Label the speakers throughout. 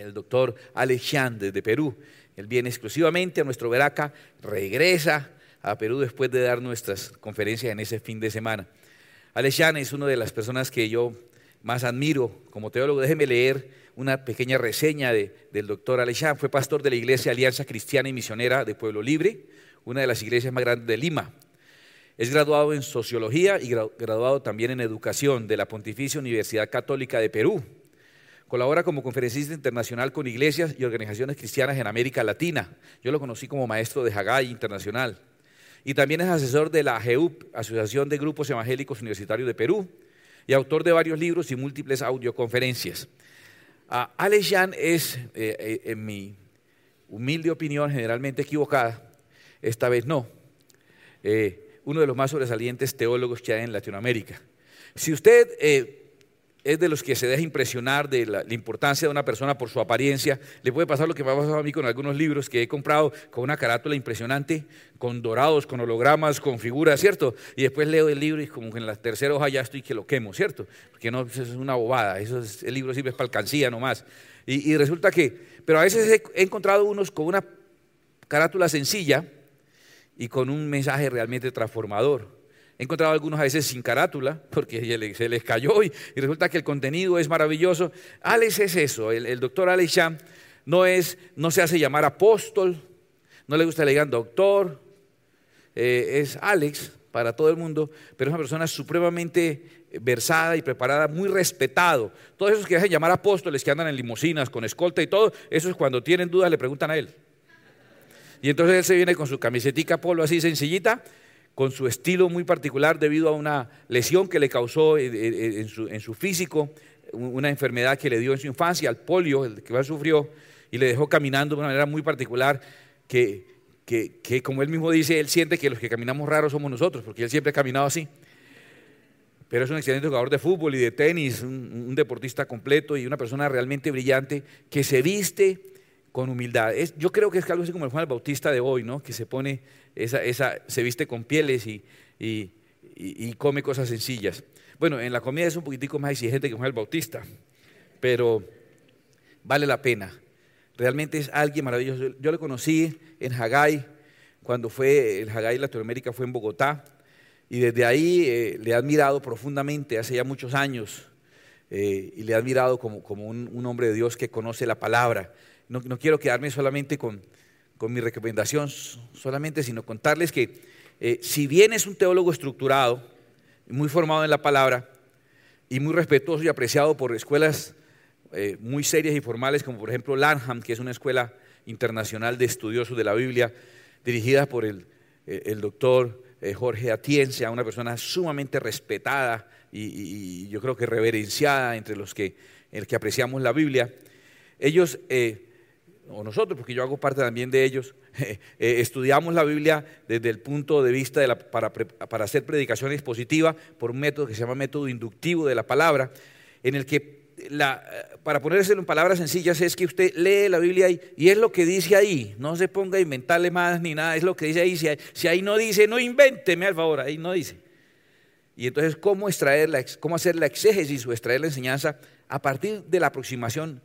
Speaker 1: el doctor Alexandre de Perú. Él viene exclusivamente a nuestro Veraca, regresa a Perú después de dar nuestras conferencias en ese fin de semana. Alexandre es una de las personas que yo más admiro como teólogo. Déjeme leer una pequeña reseña del doctor Alexandre. Fue pastor de la Iglesia Alianza Cristiana y Misionera de Pueblo Libre, una de las iglesias más grandes de Lima. Es graduado en Sociología y graduado también en Educación de la Pontificia Universidad Católica de Perú. Colabora como conferencista internacional con iglesias y organizaciones cristianas en América Latina. Yo lo conocí como maestro de Haggai Internacional. Y también es asesor de la AGEUP, Asociación de Grupos Evangélicos Universitarios de Perú, y autor de varios libros y múltiples audioconferencias. Uh, Alex Jan es, eh, eh, en mi humilde opinión, generalmente equivocada, esta vez no, eh, uno de los más sobresalientes teólogos que hay en Latinoamérica. Si usted es de los que se deja impresionar de la, importancia de una persona por su apariencia. Le puede pasar lo que me ha pasado a mí con algunos libros que he comprado con una carátula impresionante, con dorados, con hologramas, con figuras, ¿cierto? Y después leo el libro y como que en la tercera hoja ya estoy que lo quemo, ¿cierto? Porque no, eso es una bobada, eso el libro sirve para alcancía nomás. Y, y resulta que, pero a veces he encontrado unos con una carátula sencilla y con un mensaje realmente transformador. He encontrado algunos a veces sin carátula, porque se les cayó y, resulta que el contenido es maravilloso. Alex es eso, el, doctor Alex Sham no, es, no se hace llamar apóstol, no le gusta le digan doctor, eh, es Alex para todo el mundo, pero es una persona supremamente versada y preparada, muy respetado. Todos esos que dejan llamar apóstoles, que andan en limusinas, con escolta y todo, eso es cuando tienen dudas le preguntan a él. Y entonces él se viene con su camisetica polo así sencillita con su estilo muy particular debido a una lesión que le causó en su, físico, una enfermedad que le dio en su infancia, al polio, que más sufrió, y le dejó caminando de una manera muy particular que, que, como él mismo dice, él siente que los que caminamos raros somos nosotros, porque él siempre ha caminado así. Pero es un excelente jugador de fútbol y de tenis, un, deportista completo y una persona realmente brillante que se viste con humildad. yo creo que es algo así como el Juan el Bautista de hoy, ¿no? que se pone esa, se viste con pieles y, y, come cosas sencillas. Bueno, en la comida es un poquitico más exigente que Juan el Bautista, pero vale la pena. Realmente es alguien maravilloso. Yo le conocí en Haggai, cuando fue, el Haggai Latinoamérica fue en Bogotá, y desde ahí eh, le he admirado profundamente, hace ya muchos años, eh, y le he admirado como, como un, hombre de Dios que conoce la palabra. No quiero quedarme solamente con, con mi recomendación solamente, sino contarles que eh, si bien es un teólogo estructurado, muy formado en la palabra y muy respetuoso y apreciado por escuelas eh, muy serias y formales, como por ejemplo Lanham, que es una escuela internacional de estudiosos de la Biblia, dirigida por el, eh, doctor Jorge Atienza, una persona sumamente respetada y, yo creo que reverenciada entre los que, el que apreciamos la Biblia. Ellos o nosotros, porque yo hago parte también de ellos, eh, estudiamos la Biblia desde el punto de vista de la, para, para, hacer predicación expositiva por un método que se llama método inductivo de la palabra, en el que, la, para ponérselo en palabras sencillas, es que usted lee la Biblia y, y, es lo que dice ahí, no se ponga a inventarle más ni nada, es lo que dice ahí, si, ahí no dice, no invénteme al favor, ahí no dice. Y entonces, ¿cómo, extraer la, cómo hacer la exégesis o extraer la enseñanza a partir de la aproximación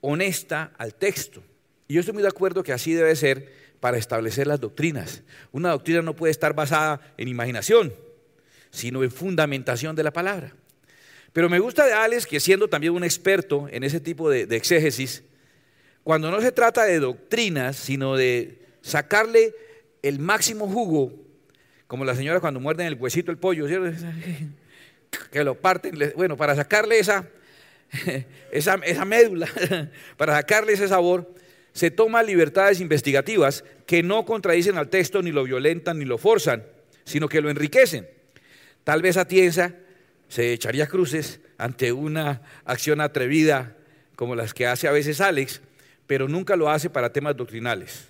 Speaker 1: honesta al texto? Y yo estoy muy de acuerdo que así debe ser para establecer las doctrinas. Una doctrina no puede estar basada en imaginación, sino en fundamentación de la palabra. Pero me gusta de Alex que siendo también un experto en ese tipo de, exégesis, cuando no se trata de doctrinas, sino de sacarle el máximo jugo, como la señora cuando muerden el huesito el pollo, que lo parten, bueno, para sacarle esa, esa, esa médula, para sacarle ese sabor, se toman libertades investigativas que no contradicen al texto, ni lo violentan, ni lo forzan, sino que lo enriquecen. Tal vez Atienza se echaría cruces ante una acción atrevida como las que hace a veces Alex, pero nunca lo hace para temas doctrinales.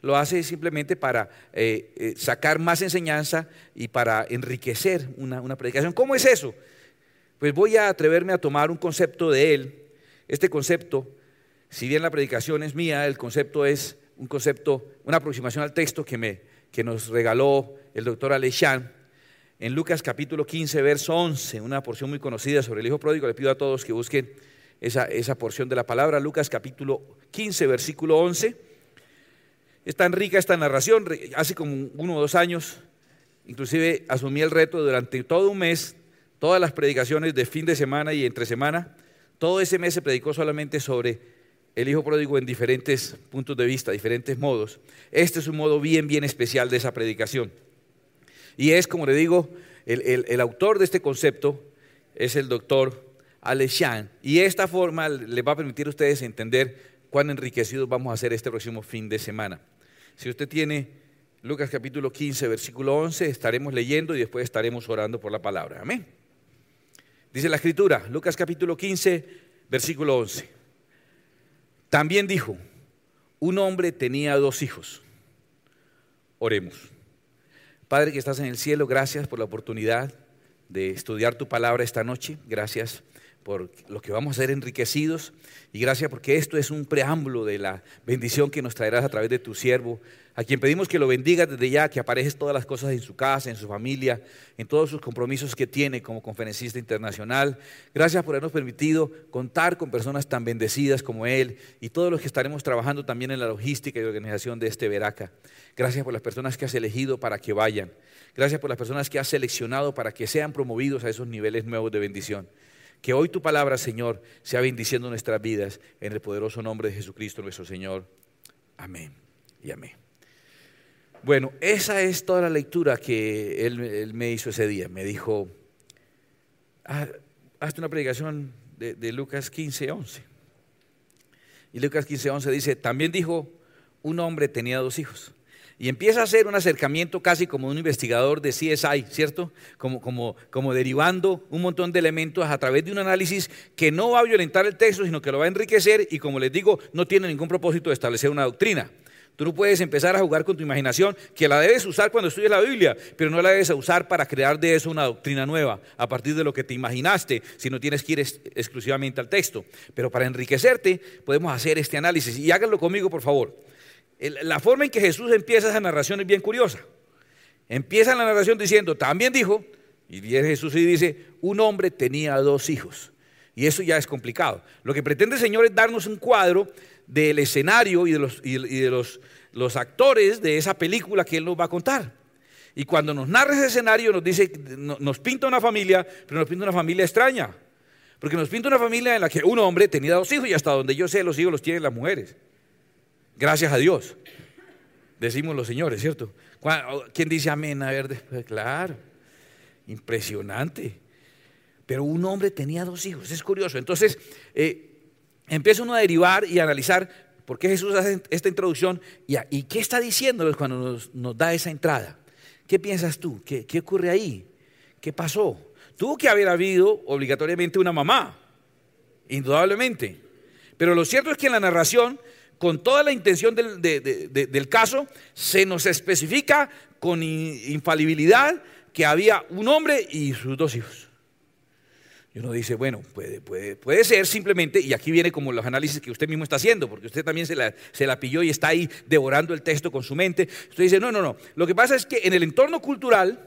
Speaker 1: Lo hace simplemente para eh, eh, sacar más enseñanza y para enriquecer una, una predicación. ¿Cómo es eso? Pues voy a atreverme a tomar un concepto de él. Este concepto si bien la predicación es mía, el concepto es un concepto, una aproximación al texto que, me, que nos regaló el doctor Alexan en Lucas capítulo 15, verso 11, una porción muy conocida sobre el Hijo Pródigo. Le pido a todos que busquen esa, esa porción de la palabra, Lucas capítulo 15, versículo 11. Es tan rica esta narración, hace como uno o dos años, inclusive asumí el reto durante todo un mes, todas las predicaciones de fin de semana y entre semana, todo ese mes se predicó solamente sobre el hijo pródigo en diferentes puntos de vista, diferentes modos. Este es un modo bien, bien especial de esa predicación. Y es, como le digo, el, autor de este concepto es el doctor Alexan. Y esta forma les va a permitir a ustedes entender cuán enriquecidos vamos a ser este próximo fin de semana. Si usted tiene Lucas capítulo 15, versículo 11, estaremos leyendo y después estaremos orando por la palabra. Amén. Dice la escritura, Lucas capítulo 15, versículo 11. También dijo, un hombre tenía dos hijos. Oremos. Padre que estás en el cielo, gracias por la oportunidad de estudiar tu palabra esta noche. Gracias por lo que vamos a ser enriquecidos y gracias porque esto es un preámbulo de la bendición que nos traerás a través de tu siervo, a quien pedimos que lo bendiga desde ya, que aparejes todas las cosas en su casa, en su familia, en todos sus compromisos que tiene como conferencista internacional. Gracias por habernos permitido contar con personas tan bendecidas como él y todos los que estaremos trabajando también en la logística y organización de este Veraca. Gracias por las personas que has elegido para que vayan. Gracias por las personas que has seleccionado para que sean promovidos a esos niveles nuevos de bendición. Que hoy tu palabra, Señor, sea bendiciendo nuestras vidas en el poderoso nombre de Jesucristo nuestro Señor. Amén y amén. Bueno, esa es toda la lectura que él, me hizo ese día. Me dijo, ah, hazte una predicación de, de Lucas 15, 11. Y Lucas 15, 11 dice, también dijo, un hombre tenía dos hijos. Y empieza a hacer un acercamiento casi como un investigador de CSI, ¿cierto? Como, como, como derivando un montón de elementos a través de un análisis que no va a violentar el texto, sino que lo va a enriquecer y como les digo, no tiene ningún propósito de establecer una doctrina. Tú no puedes empezar a jugar con tu imaginación, que la debes usar cuando estudias la Biblia, pero no la debes usar para crear de eso una doctrina nueva, a partir de lo que te imaginaste, si no tienes que ir exclusivamente al texto. Pero para enriquecerte podemos hacer este análisis. Y háganlo conmigo, por favor. La forma en que Jesús empieza esa narración es bien curiosa. Empieza la narración diciendo, también dijo, y viene Jesús y dice, un hombre tenía dos hijos. Y eso ya es complicado. Lo que pretende el Señor es darnos un cuadro del escenario y de los, y de los, los actores de esa película que Él nos va a contar. Y cuando nos narra ese escenario nos dice, nos pinta una familia, pero nos pinta una familia extraña. Porque nos pinta una familia en la que un hombre tenía dos hijos y hasta donde yo sé los hijos los tienen las mujeres. Gracias a Dios. Decimos los señores, ¿cierto? ¿Quién dice amén? A ver, pues, claro, impresionante. Pero un hombre tenía dos hijos, es curioso. Entonces, eh, empieza uno a derivar y a analizar por qué Jesús hace esta introducción y, qué está diciendo cuando nos, da esa entrada. ¿Qué piensas tú? ¿Qué, ¿Qué ocurre ahí? ¿Qué pasó? Tuvo que haber habido obligatoriamente una mamá, indudablemente. Pero lo cierto es que en la narración con toda la intención del, caso, se nos especifica con infalibilidad que había un hombre y sus dos hijos. Y uno dice, bueno, puede, puede, puede ser simplemente, y aquí viene como los análisis que usted mismo está haciendo, porque usted también se la, se la pilló y está ahí devorando el texto con su mente. Usted dice, no, no, no. Lo que pasa es que en el entorno cultural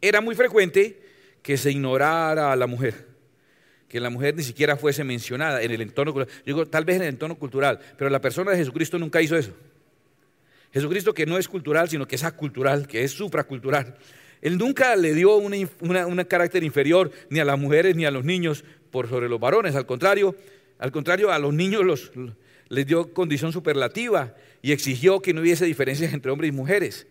Speaker 1: era muy frecuente que se ignorara a la mujer que la mujer ni siquiera fuese mencionada en el entorno cultural. Digo, tal vez en el entorno cultural, pero la persona de Jesucristo nunca hizo eso. Jesucristo que no es cultural, sino que es acultural, que es supracultural. Él nunca le dio un carácter inferior ni a las mujeres ni a los niños por sobre los varones. Al contrario, al contrario, a los niños los, les dio condición superlativa y exigió que no hubiese diferencias entre hombres y mujeres.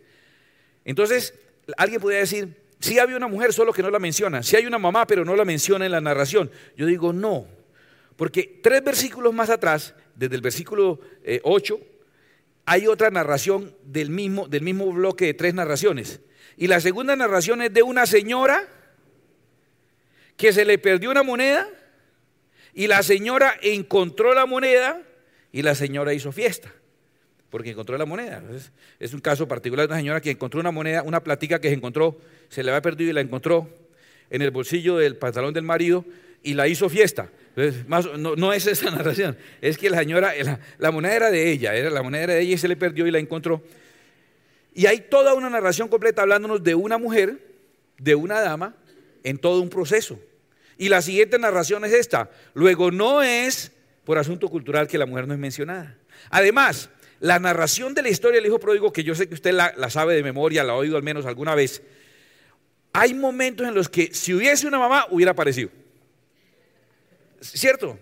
Speaker 1: Entonces, alguien podría decir, sí había una mujer, solo que no la menciona. Sí hay una mamá, pero no la menciona en la narración. Yo digo, no. Porque tres versículos más atrás, desde el versículo 8, eh, hay otra narración del mismo, del mismo bloque de tres narraciones. Y la segunda narración es de una señora que se le perdió una moneda y la señora encontró la moneda y la señora hizo fiesta porque encontró la moneda. Es, un caso particular de una señora que encontró una moneda, una platica que se encontró, se le había perdido y la encontró en el bolsillo del pantalón del marido y la hizo fiesta. no, es esa narración, es que la señora, la, moneda era de ella, era la moneda era de ella y se le perdió y la encontró. Y hay toda una narración completa hablándonos de una mujer, de una dama, en todo un proceso. Y la siguiente narración es esta. Luego no es por asunto cultural que la mujer no es mencionada. Además, la narración de la historia del hijo pródigo, que yo sé que usted la, sabe de memoria, la ha oído al menos alguna vez, hay momentos en los que si hubiese una mamá hubiera aparecido. ¿Cierto?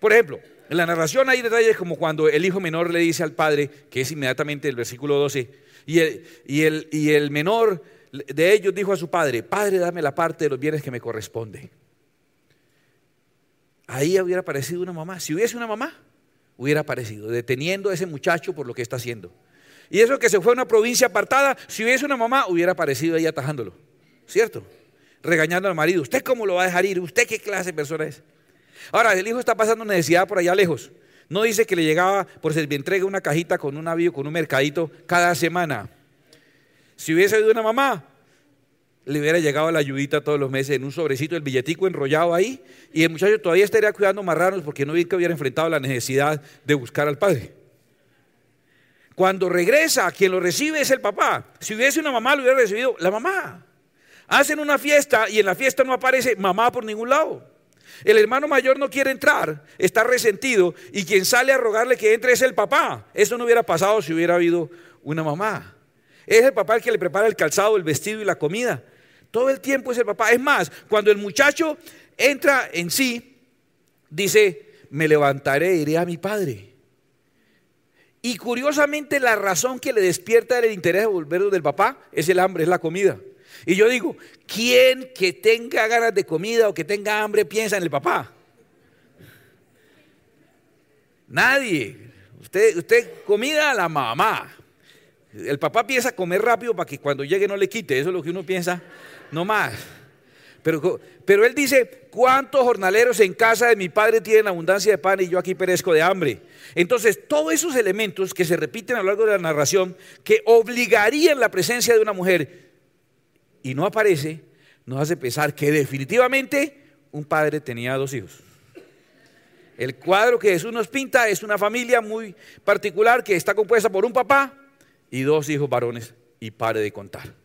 Speaker 1: Por ejemplo, en la narración hay detalles como cuando el hijo menor le dice al padre, que es inmediatamente el versículo 12, y el, y el, y el menor de ellos dijo a su padre, Padre, dame la parte de los bienes que me corresponde. Ahí hubiera aparecido una mamá. Si hubiese una mamá, hubiera aparecido, deteniendo a ese muchacho por lo que está haciendo. Y eso que se fue a una provincia apartada, si hubiese una mamá, hubiera aparecido ahí atajándolo. ¿Cierto? Regañando al marido. ¿Usted cómo lo va a dejar ir? ¿Usted qué clase de persona es? Ahora, el hijo está pasando necesidad por allá lejos. No dice que le llegaba por entrega una cajita con un avión, con un mercadito cada semana. Si hubiese habido una mamá, le hubiera llegado la ayudita todos los meses en un sobrecito, el billetico enrollado ahí, y el muchacho todavía estaría cuidando marranos porque no que hubiera enfrentado la necesidad de buscar al padre. Cuando regresa, quien lo recibe es el papá. Si hubiese una mamá, lo hubiera recibido la mamá. Hacen una fiesta y en la fiesta no aparece mamá por ningún lado. El hermano mayor no quiere entrar, está resentido y quien sale a rogarle que entre es el papá. Eso no hubiera pasado si hubiera habido una mamá. Es el papá el que le prepara el calzado, el vestido y la comida. Todo el tiempo es el papá. Es más, cuando el muchacho entra en sí, dice, me levantaré e iré a mi padre. Y curiosamente la razón que le despierta el interés de volver del papá es el hambre, es la comida. Y yo digo, ¿quién que tenga ganas de comida o que tenga hambre piensa en el papá? Nadie. Usted, usted comida a la mamá. El papá piensa comer rápido para que cuando llegue no le quite. Eso es lo que uno piensa no más. Pero, pero él dice, ¿cuántos jornaleros en casa de mi padre tienen abundancia de pan y yo aquí perezco de hambre? Entonces, todos esos elementos que se repiten a lo largo de la narración, que obligarían la presencia de una mujer y no aparece, nos hace pensar que definitivamente un padre tenía dos hijos. El cuadro que Jesús nos pinta es una familia muy particular que está compuesta por un papá y dos hijos varones y pare de contar.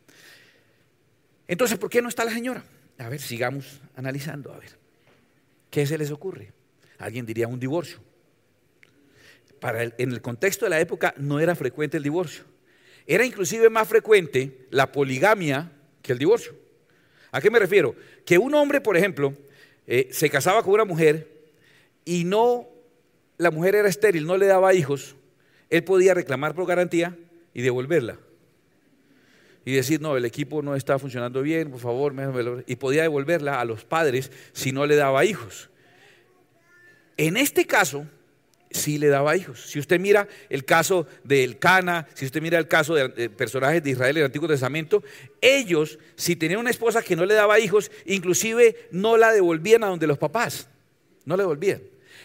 Speaker 1: Entonces, ¿por qué no está la señora? A ver, sigamos analizando, a ver. ¿Qué se les ocurre? Alguien diría un divorcio. Para en el contexto de la época no era frecuente el divorcio. Era inclusive más frecuente la poligamia que el divorcio. ¿A qué me refiero? Que un hombre, por ejemplo, eh, se casaba con una mujer y no, la mujer era estéril, no le daba hijos, él podía reclamar por garantía y devolverla y decir, no, el equipo no está funcionando bien, por favor, y podía devolverla a los padres si no le daba hijos. En este caso, sí le daba hijos. Si usted mira el caso del Cana, si usted mira el caso de personajes de Israel en el Antiguo Testamento, ellos, si tenían una esposa que no le daba hijos, inclusive no la devolvían a donde los papás, no la devolvían.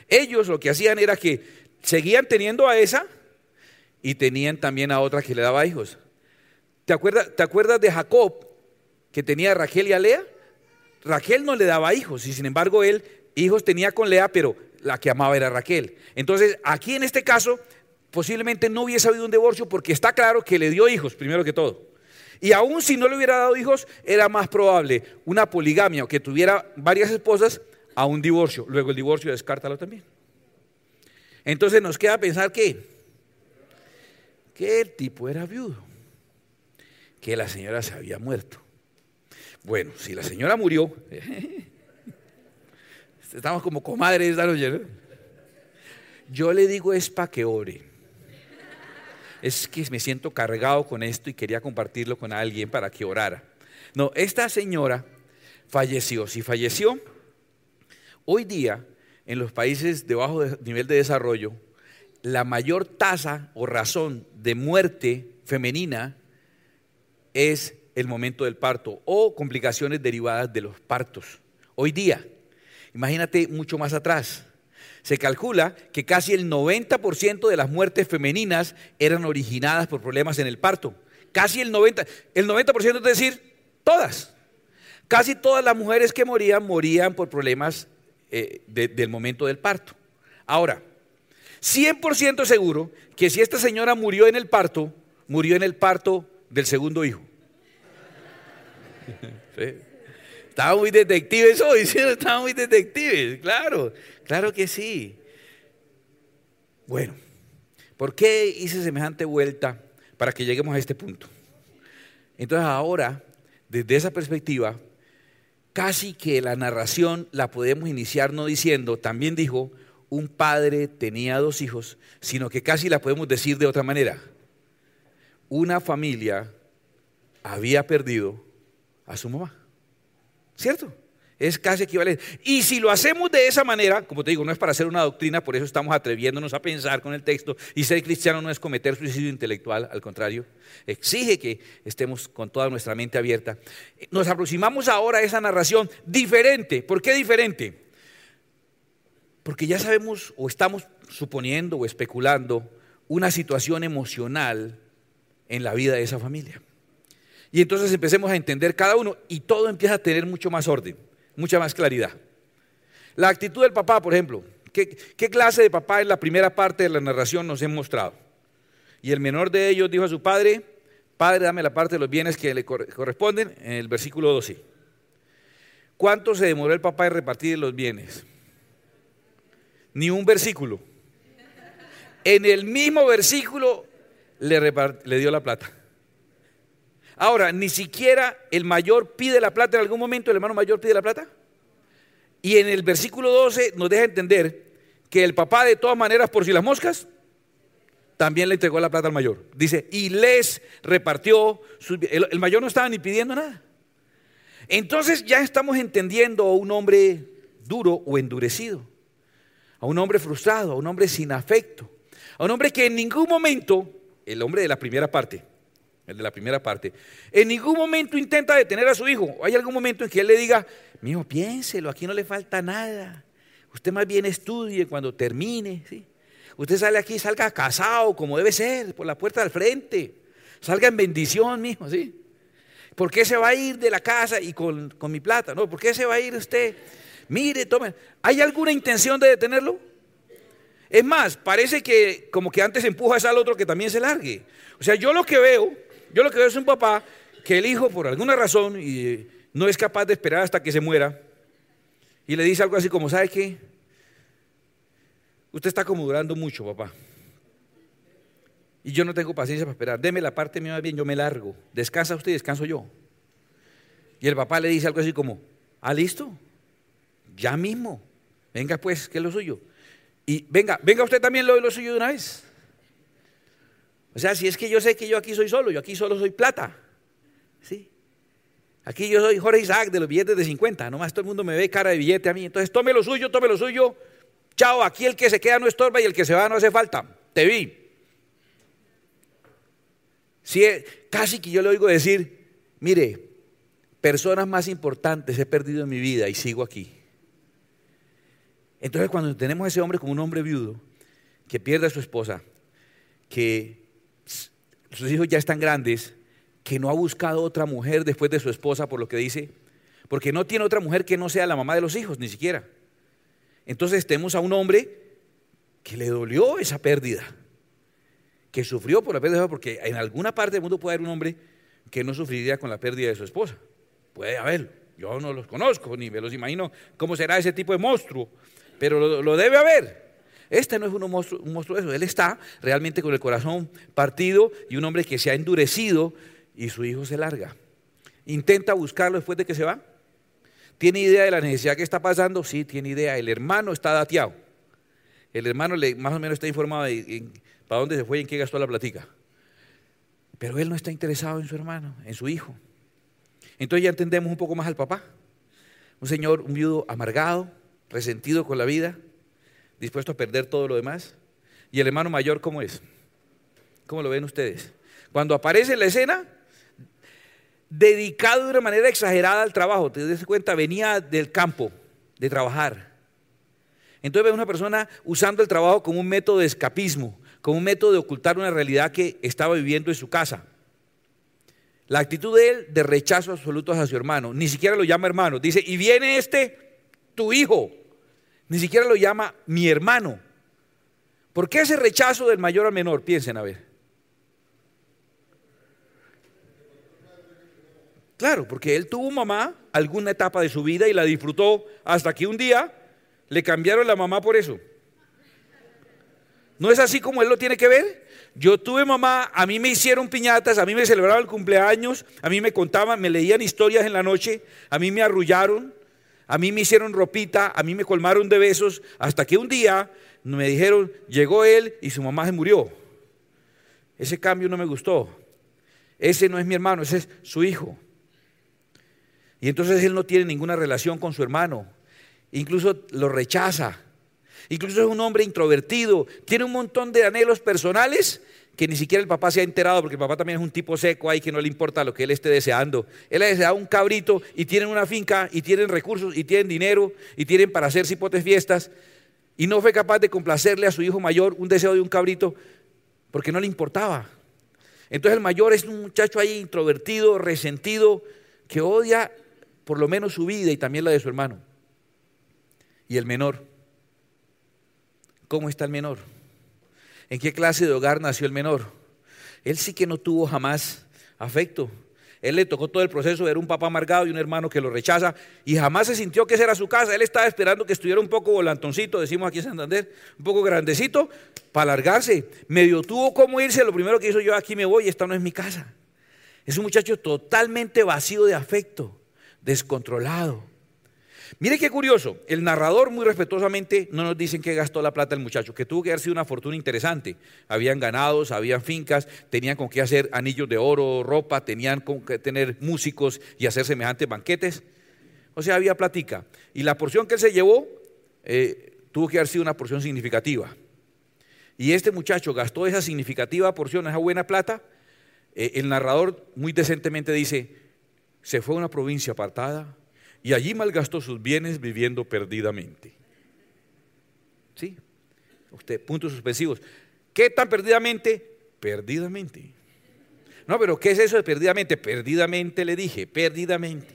Speaker 1: Ellos lo que hacían era que seguían teniendo a esa y tenían también a otra que le daba hijos. ¿Te acuerdas, ¿Te acuerdas de Jacob que tenía a Raquel y a Lea? Raquel no le daba hijos y sin embargo él hijos tenía con Lea, pero la que amaba era Raquel. Entonces, aquí en este caso, posiblemente no hubiese habido un divorcio porque está claro que le dio hijos, primero que todo. Y aún si no le hubiera dado hijos, era más probable una poligamia o que tuviera varias esposas a un divorcio. Luego el divorcio descártalo también. Entonces nos queda pensar que, que el tipo era viudo, que la señora se había muerto. Bueno, si la señora murió, estamos como comadres esta Yo le digo es para que ore. Es que me siento cargado con esto y quería compartirlo con alguien para que orara. No, esta señora falleció. Si falleció, hoy día en los países de bajo nivel de desarrollo, la mayor tasa o razón de muerte femenina es el momento del parto o complicaciones derivadas de los partos. Hoy día, imagínate mucho más atrás, se calcula que casi el 90% de las muertes femeninas eran originadas por problemas en el parto. Casi el 90%, el 90% es decir, todas. Casi todas las mujeres que morían morían por problemas eh, del momento del parto. Ahora, 100% seguro que si esta señora murió en el parto, murió en el parto del segundo hijo. Estaba muy detective eso, diciendo, estaba muy detective, claro, claro que sí. Bueno, ¿por qué hice semejante vuelta para que lleguemos a este punto? Entonces ahora, desde esa perspectiva, casi que la narración la podemos iniciar no diciendo, también dijo, un padre tenía dos hijos, sino que casi la podemos decir de otra manera. Una familia había perdido a su mamá. ¿Cierto? Es casi equivalente. Y si lo hacemos de esa manera, como te digo, no es para hacer una doctrina, por eso estamos atreviéndonos a pensar con el texto. Y ser cristiano no es cometer suicidio intelectual, al contrario, exige que estemos con toda nuestra mente abierta. Nos aproximamos ahora a esa narración diferente. ¿Por qué diferente? Porque ya sabemos o estamos suponiendo o especulando una situación emocional en la vida de esa familia. Y entonces empecemos a entender cada uno y todo empieza a tener mucho más orden, mucha más claridad. La actitud del papá, por ejemplo, ¿qué, clase de papá en la primera parte de la narración nos ha mostrado? Y el menor de ellos dijo a su padre, Padre, dame la parte de los bienes que le corresponden, en el versículo 12. ¿Cuánto se demoró el papá en repartir los bienes? Ni un versículo. En el mismo versículo le, le dio la plata. Ahora, ni siquiera el mayor pide la plata en algún momento, el hermano mayor pide la plata. Y en el versículo 12 nos deja entender que el papá de todas maneras, por si las moscas, también le entregó la plata al mayor. Dice, y les repartió, el, el mayor no estaba ni pidiendo nada. Entonces ya estamos entendiendo a un hombre duro o endurecido, a un hombre frustrado, a un hombre sin afecto, a un hombre que en ningún momento, el hombre de la primera parte, el de la primera parte, en ningún momento intenta detener a su hijo. Hay algún momento en que él le diga, hijo, piénselo, aquí no le falta nada. Usted más bien estudie cuando termine. ¿sí? Usted sale aquí, salga casado como debe ser, por la puerta del frente. Salga en bendición, mi hijo, ¿sí? ¿Por qué se va a ir de la casa y con, con mi plata? No, ¿por qué se va a ir usted? Mire, tome. ¿Hay alguna intención de detenerlo? Es más, parece que como que antes empuja al otro que también se largue. O sea, yo lo que veo yo lo que veo es un papá que el hijo, por alguna razón, y no es capaz de esperar hasta que se muera, y le dice algo así como, ¿sabe qué? Usted está como durando mucho, papá. Y yo no tengo paciencia para esperar. Deme la parte mía bien, yo me largo. Descansa usted descanso yo. Y el papá le dice algo así como, ¿ah, listo? Ya mismo. Venga pues, ¿qué es lo suyo? Y venga, venga usted también lo, lo suyo de una vez. O sea, si es que yo sé que yo aquí soy solo, yo aquí solo soy plata. ¿Sí? Aquí yo soy Jorge Isaac de los billetes de 50, nomás todo el mundo me ve cara de billete a mí. Entonces tome lo suyo, tome lo suyo. Chao, aquí el que se queda no estorba y el que se va no hace falta. Te vi. Sí, casi que yo le oigo decir, mire, personas más importantes he perdido en mi vida y sigo aquí. Entonces cuando tenemos a ese hombre como un hombre viudo, que pierde a su esposa, que sus hijos ya están grandes, que no ha buscado otra mujer después de su esposa, por lo que dice, porque no tiene otra mujer que no sea la mamá de los hijos, ni siquiera. Entonces tenemos a un hombre que le dolió esa pérdida, que sufrió por la pérdida, porque en alguna parte del mundo puede haber un hombre que no sufriría con la pérdida de su esposa, puede haberlo. Yo no los conozco, ni me los imagino cómo será ese tipo de monstruo, pero lo, debe haber. Este no es un monstruo, un monstruo eso, él está realmente con el corazón partido y un hombre que se ha endurecido y su hijo se larga. Intenta buscarlo después de que se va. ¿Tiene idea de la necesidad que está pasando? Sí, tiene idea. El hermano está dateado. El hermano le, más o menos está informado de para dónde se fue y en qué gastó la platica. Pero él no está interesado en su hermano, en su hijo. Entonces ya entendemos un poco más al papá. Un señor, un viudo amargado, resentido con la vida, dispuesto a perder todo lo demás. ¿Y el hermano mayor cómo es? ¿Cómo lo ven ustedes? Cuando aparece en la escena, dedicado de una manera exagerada al trabajo. Te das cuenta, venía del campo, de trabajar. Entonces ve una persona usando el trabajo como un método de escapismo, como un método de ocultar una realidad que estaba viviendo en su casa. La actitud de él de rechazo absoluto hacia su hermano, ni siquiera lo llama hermano, dice, y viene este, tu hijo, ni siquiera lo llama mi hermano. ¿Por qué ese rechazo del mayor al menor? Piensen a ver. Claro, porque él tuvo mamá alguna etapa de su vida y la disfrutó hasta que un día le cambiaron la mamá por eso. ¿No es así como él lo tiene que ver? Yo tuve mamá, a mí me hicieron piñatas, a mí me celebraban el cumpleaños, a mí me contaban, me leían historias en la noche, a mí me arrullaron, a mí me hicieron ropita, a mí me colmaron de besos, hasta que un día me dijeron, llegó él y su mamá se murió. Ese cambio no me gustó. Ese no es mi hermano, ese es su hijo. Y entonces él no tiene ninguna relación con su hermano. Incluso lo rechaza. Incluso es un hombre introvertido. Tiene un montón de anhelos personales que ni siquiera el papá se ha enterado, porque el papá también es un tipo seco ahí que no le importa lo que él esté deseando. Él ha deseado un cabrito y tienen una finca y tienen recursos y tienen dinero y tienen para hacer cipotes fiestas. Y no fue capaz de complacerle a su hijo mayor un deseo de un cabrito porque no le importaba. Entonces el mayor es un muchacho ahí introvertido, resentido, que odia por lo menos su vida y también la de su hermano. Y el menor. ¿Cómo está el menor? ¿En qué clase de hogar nació el menor? Él sí que no tuvo jamás afecto. Él le tocó todo el proceso de ver un papá amargado y un hermano que lo rechaza y jamás se sintió que esa era su casa. Él estaba esperando que estuviera un poco volantoncito, decimos aquí en Santander, un poco grandecito, para alargarse. Medio tuvo cómo irse, lo primero que hizo yo aquí me voy, esta no es mi casa. Es un muchacho totalmente vacío de afecto descontrolado. Mire qué curioso, el narrador muy respetuosamente no nos dicen que gastó la plata el muchacho, que tuvo que haber sido una fortuna interesante. Habían ganados, habían fincas, tenían con qué hacer anillos de oro, ropa, tenían con qué tener músicos y hacer semejantes banquetes. O sea, había platica. Y la porción que él se llevó eh, tuvo que haber sido una porción significativa. Y este muchacho gastó esa significativa porción, esa buena plata. Eh, el narrador muy decentemente dice, se fue a una provincia apartada y allí malgastó sus bienes viviendo perdidamente. ¿Sí? Usted, puntos suspensivos. ¿Qué tan perdidamente? Perdidamente. No, pero ¿qué es eso de perdidamente? Perdidamente le dije, perdidamente.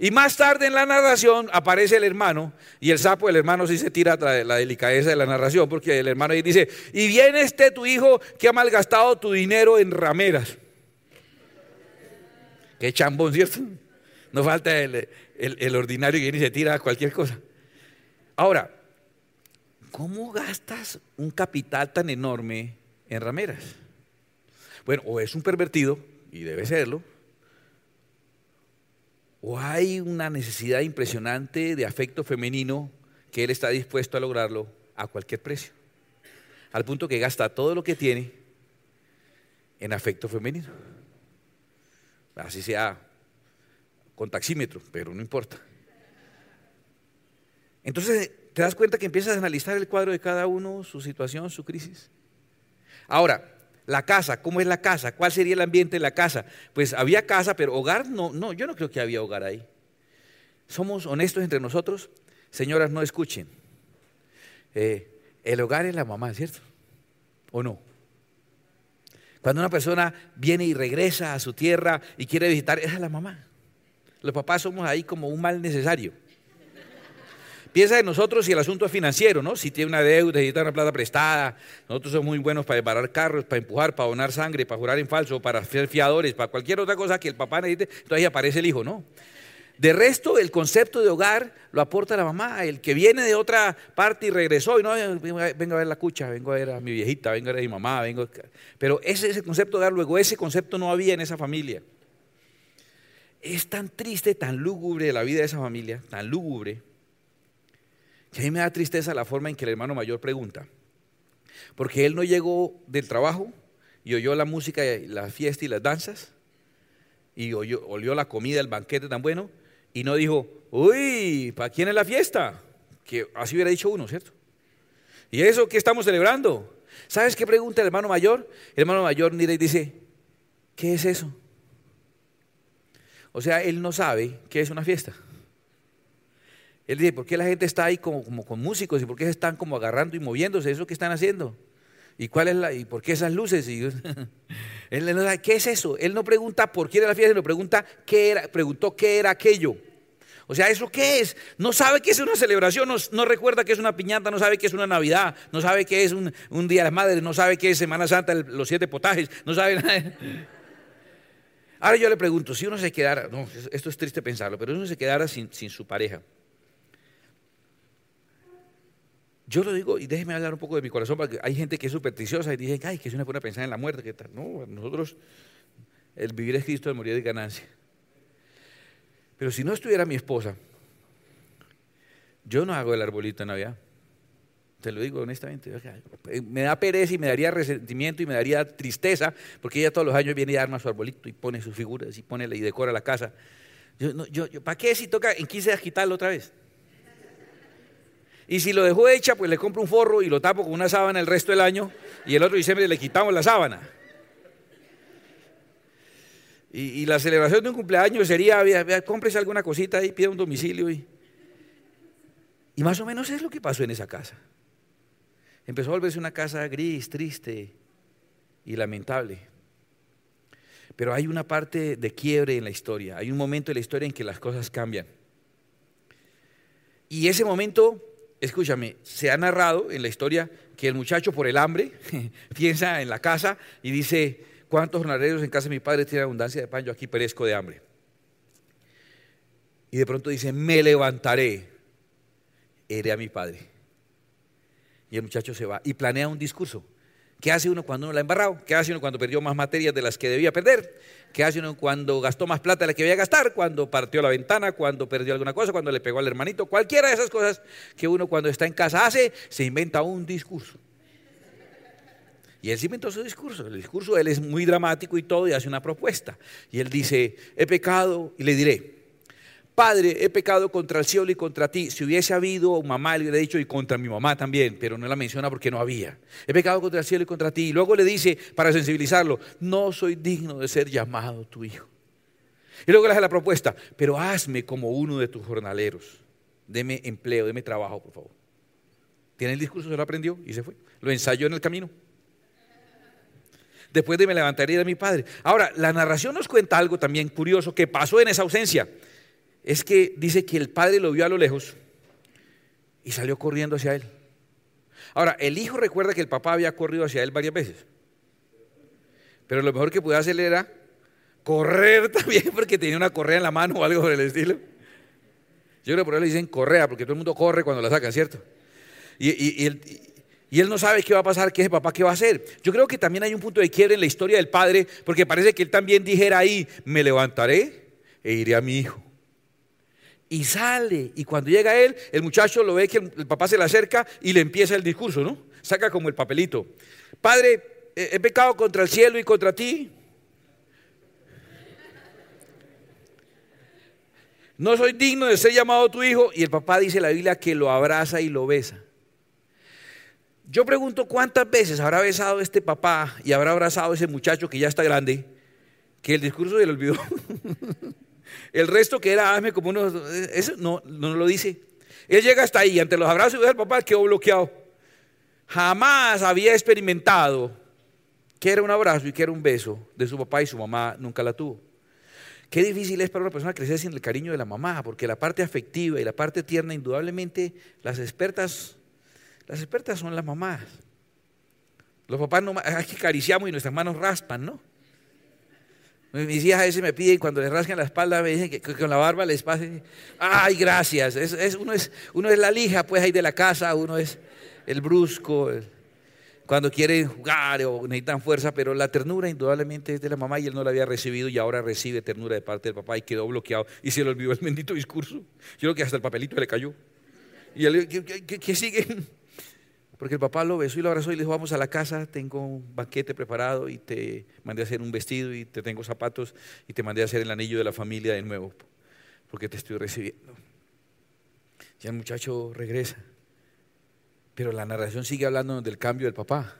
Speaker 1: Y más tarde en la narración aparece el hermano y el sapo del hermano sí se tira la delicadeza de la narración porque el hermano dice, y viene este tu hijo que ha malgastado tu dinero en rameras. Qué chambón, ¿cierto? No falta el, ordinario que viene y se tira a cualquier cosa. Ahora, ¿cómo gastas un capital tan enorme en rameras? Bueno, o es un pervertido, y debe serlo, o hay una necesidad impresionante de afecto femenino que él está dispuesto a lograrlo a cualquier precio. Al punto que gasta todo lo que tiene en afecto femenino así sea con taxímetro, pero no importa. Entonces, ¿te das cuenta que empiezas a analizar el cuadro de cada uno, su situación, su crisis? Ahora, la casa, ¿cómo es la casa? ¿Cuál sería el ambiente de la casa? Pues había casa, pero hogar no, no, yo no creo que había hogar ahí. Somos honestos entre nosotros. Señoras, no escuchen. Eh, el hogar es la mamá, ¿cierto? ¿O no? Cuando una persona viene y regresa a su tierra y quiere visitar, esa es la mamá. Los papás somos ahí como un mal necesario. piensa en nosotros si el asunto es financiero, ¿no? Si tiene una deuda, necesita una plata prestada. Nosotros somos muy buenos para desbarar carros, para empujar, para donar sangre, para jurar en falso, para ser fiadores, para cualquier otra cosa que el papá necesite. Entonces ahí aparece el hijo, ¿no? De resto, el concepto de hogar lo aporta la mamá, el que viene de otra parte y regresó y no, vengo a ver la cucha, vengo a ver a mi viejita, vengo a ver a mi mamá, vengo. Pero ese es el concepto de hogar, luego ese concepto no había en esa familia. Es tan triste, tan lúgubre la vida de esa familia, tan lúgubre, que a mí me da tristeza la forma en que el hermano mayor pregunta. Porque él no llegó del trabajo y oyó la música, la fiesta y las danzas, y oyó, olió la comida, el banquete tan bueno, y no dijo, uy, ¿para quién es la fiesta? Que así hubiera dicho uno, ¿cierto? ¿Y eso qué estamos celebrando? ¿Sabes qué pregunta el hermano mayor? El hermano mayor mira y dice, ¿qué es eso? O sea, él no sabe qué es una fiesta. Él dice, ¿por qué la gente está ahí como, con músicos y por qué se están como agarrando y moviéndose? ¿Eso que están haciendo? ¿Y cuál es la, y por qué esas luces? Y, él no sabe, ¿qué es eso? Él no pregunta por qué era la fiesta, sino pregunta qué era, preguntó qué era aquello. O sea, ¿eso qué es? No sabe qué es una celebración, no, recuerda qué es una piñata, no sabe qué es una Navidad, no sabe qué es un, Día de las Madres, no sabe qué es Semana Santa, los siete potajes, no sabe nada. Ahora yo le pregunto, si uno se quedara, no, esto es triste pensarlo, pero si uno se quedara sin, sin su pareja, yo lo digo, y déjeme hablar un poco de mi corazón, porque hay gente que es supersticiosa y dice, ay, que es una buena pensar en la muerte, ¿qué tal? No, nosotros, el vivir es Cristo, el morir es ganancia. Pero si no estuviera mi esposa, yo no hago el arbolito de Navidad. Te lo digo honestamente. Me da pereza y me daría resentimiento y me daría tristeza, porque ella todos los años viene y arma su arbolito y pone sus figuras y pone y decora la casa. Yo, ¿Para qué si toca en 15 días quitarlo otra vez? Y si lo dejó hecha, pues le compro un forro y lo tapo con una sábana el resto del año y el otro diciembre le quitamos la sábana. Y, la celebración de un cumpleaños sería, cómprese alguna cosita y pida un domicilio. Y, y más o menos es lo que pasó en esa casa. Empezó a volverse una casa gris, triste y lamentable. Pero hay una parte de quiebre en la historia, hay un momento en la historia en que las cosas cambian. Y ese momento, escúchame, se ha narrado en la historia que el muchacho por el hambre piensa en la casa y dice, ¿Cuántos jornaleros en casa de mi padre tienen abundancia de pan? Yo aquí perezco de hambre. Y de pronto dice, me levantaré, iré a mi padre. Y el muchacho se va y planea un discurso. ¿Qué hace uno cuando uno la ha embarrado? ¿Qué hace uno cuando perdió más materias de las que debía perder? ¿Qué hace uno cuando gastó más plata de la que debía gastar? Cuando partió la ventana, cuando perdió alguna cosa, cuando le pegó al hermanito. Cualquiera de esas cosas que uno cuando está en casa hace, se inventa un discurso. Y él se inventó su discurso. El discurso él es muy dramático y todo y hace una propuesta. Y él dice, he pecado y le diré, Padre, he pecado contra el cielo y contra ti. Si hubiese habido mamá, le hubiera dicho, y contra mi mamá también, pero no la menciona porque no había. He pecado contra el cielo y contra ti. Y luego le dice, para sensibilizarlo, no soy digno de ser llamado tu hijo. Y luego le hace la propuesta, pero hazme como uno de tus jornaleros. Deme empleo, deme trabajo, por favor. Tiene el discurso, se lo aprendió y se fue. Lo ensayó en el camino después de me levantaría de mi padre. Ahora, la narración nos cuenta algo también curioso que pasó en esa ausencia. Es que dice que el padre lo vio a lo lejos y salió corriendo hacia él. Ahora, el hijo recuerda que el papá había corrido hacia él varias veces. Pero lo mejor que podía hacer era correr también porque tenía una correa en la mano o algo por el estilo. Yo creo que por eso le dicen correa, porque todo el mundo corre cuando la sacan, ¿cierto? Y, y, y, el, él no sabe qué va a pasar, qué es papá, qué va a hacer. Yo creo que también hay un punto de quiebre en la historia del padre, porque parece que él también dijera ahí, me levantaré e iré a mi hijo. Y sale, y cuando llega él, el muchacho lo ve que el, papá se le acerca y le empieza el discurso, ¿no? Saca como el papelito. Padre, he pecado contra el cielo y contra ti. No soy digno de ser llamado tu hijo. Y el papá dice la Biblia que lo abraza y lo besa. Yo pregunto cuántas veces habrá besado este papá y habrá abrazado ese muchacho que ya está grande, que el discurso se le olvidó. el resto que era, hazme como uno, eso no, no lo dice. Él llega hasta ahí, ante los abrazos del papá quedó bloqueado. Jamás había experimentado que era un abrazo y que era un beso de su papá y su mamá nunca la tuvo. Qué difícil es para una persona crecer sin el cariño de la mamá, porque la parte afectiva y la parte tierna, indudablemente, las expertas, las expertas son las mamás. Los papás no, aquí acariciamos y nuestras manos raspan, ¿no? Mis hijas a veces me piden cuando les rascan la espalda, me dicen que, con la barba les pase. Ay, gracias. Es, uno, es, uno es la lija, pues ahí de la casa, uno es el brusco, cuando quieren jugar o necesitan fuerza, pero la ternura indudablemente es de la mamá y él no la había recibido y ahora recibe ternura de parte del papá y quedó bloqueado y se le olvidó el bendito discurso. Yo creo que hasta el papelito le cayó. Y él, ¿qué, qué sigue? Porque el papá lo besó y lo abrazó y le dijo, vamos a la casa, tengo un banquete preparado y te mandé a hacer un vestido y te tengo zapatos y te mandé a hacer el anillo de la familia de nuevo, porque te estoy recibiendo. Ya el muchacho regresa. Pero la narración sigue hablando del cambio del papá,